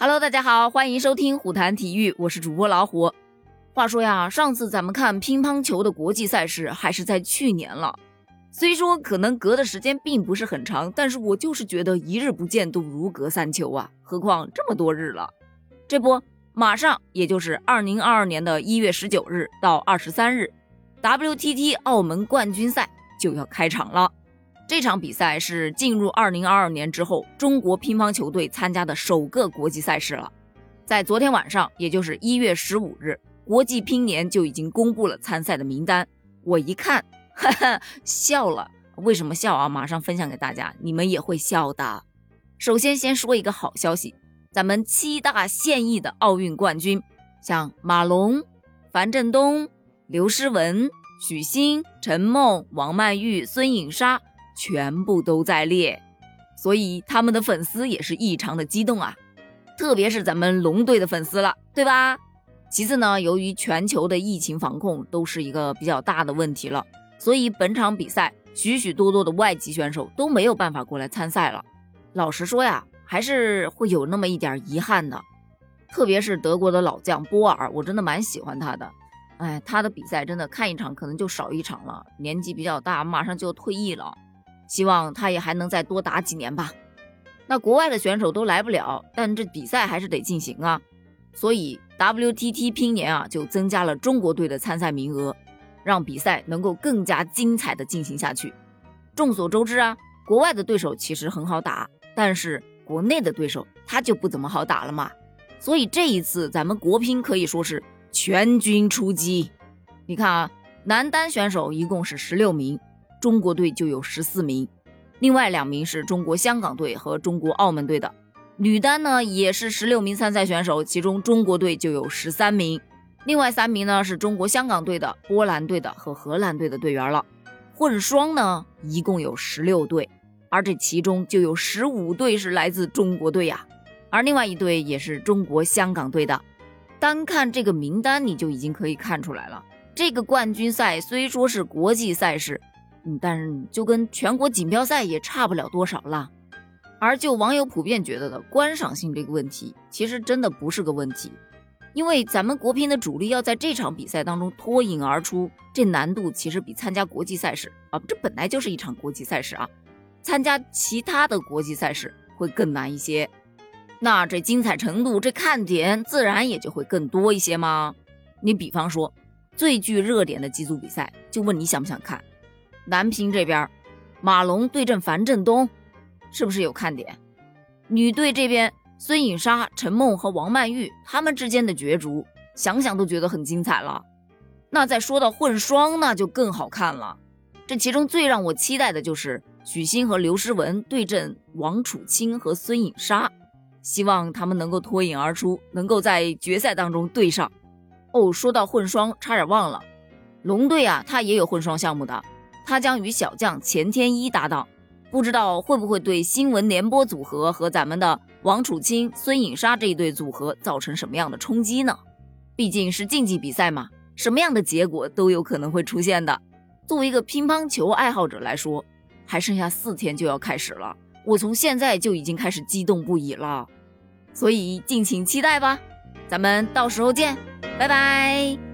Hello，大家好，欢迎收听虎谈体育，我是主播老虎。话说呀，上次咱们看乒乓球的国际赛事还是在去年了，虽说可能隔的时间并不是很长，但是我就是觉得一日不见都如隔三秋啊，何况这么多日了。这不，马上也就是二零二二年的一月十九日到二十三日，WTT 澳门冠军赛就要开场了。这场比赛是进入二零二二年之后，中国乒乓球队参加的首个国际赛事了。在昨天晚上，也就是一月十五日，国际乒联就已经公布了参赛的名单。我一看，哈哈，笑了。为什么笑啊？马上分享给大家，你们也会笑的。首先，先说一个好消息，咱们七大现役的奥运冠军，像马龙、樊振东、刘诗雯、许昕、陈梦、王曼玉、孙颖莎。全部都在列，所以他们的粉丝也是异常的激动啊，特别是咱们龙队的粉丝了，对吧？其次呢，由于全球的疫情防控都是一个比较大的问题了，所以本场比赛许许多多的外籍选手都没有办法过来参赛了。老实说呀，还是会有那么一点遗憾的，特别是德国的老将波尔，我真的蛮喜欢他的。哎，他的比赛真的看一场可能就少一场了，年纪比较大，马上就要退役了。希望他也还能再多打几年吧。那国外的选手都来不了，但这比赛还是得进行啊。所以 WTT 拼年啊就增加了中国队的参赛名额，让比赛能够更加精彩的进行下去。众所周知啊，国外的对手其实很好打，但是国内的对手他就不怎么好打了嘛。所以这一次咱们国乒可以说是全军出击。你看啊，男单选手一共是十六名。中国队就有十四名，另外两名是中国香港队和中国澳门队的。女单呢也是十六名参赛选手，其中中国队就有十三名，另外三名呢是中国香港队的、波兰队的和荷兰队的队员了。混双呢一共有十六队，而这其中就有十五队是来自中国队呀，而另外一队也是中国香港队的。单看这个名单，你就已经可以看出来了，这个冠军赛虽说是国际赛事。但是就跟全国锦标赛也差不了多少了。而就网友普遍觉得的观赏性这个问题，其实真的不是个问题，因为咱们国乒的主力要在这场比赛当中脱颖而出，这难度其实比参加国际赛事啊，这本来就是一场国际赛事啊，参加其他的国际赛事会更难一些。那这精彩程度，这看点自然也就会更多一些吗？你比方说最具热点的几组比赛，就问你想不想看？南平这边，马龙对阵樊振东，是不是有看点？女队这边，孙颖莎、陈梦和王曼玉他们之间的角逐，想想都觉得很精彩了。那再说到混双，那就更好看了。这其中最让我期待的就是许昕和刘诗雯对阵王楚钦和孙颖莎，希望他们能够脱颖而出，能够在决赛当中对上。哦，说到混双，差点忘了，龙队啊，他也有混双项目的。他将与小将钱天一搭档，不知道会不会对新闻联播组合和咱们的王楚钦、孙颖莎这一对组合造成什么样的冲击呢？毕竟是竞技比赛嘛，什么样的结果都有可能会出现的。作为一个乒乓球爱好者来说，还剩下四天就要开始了，我从现在就已经开始激动不已了，所以敬请期待吧，咱们到时候见，拜拜。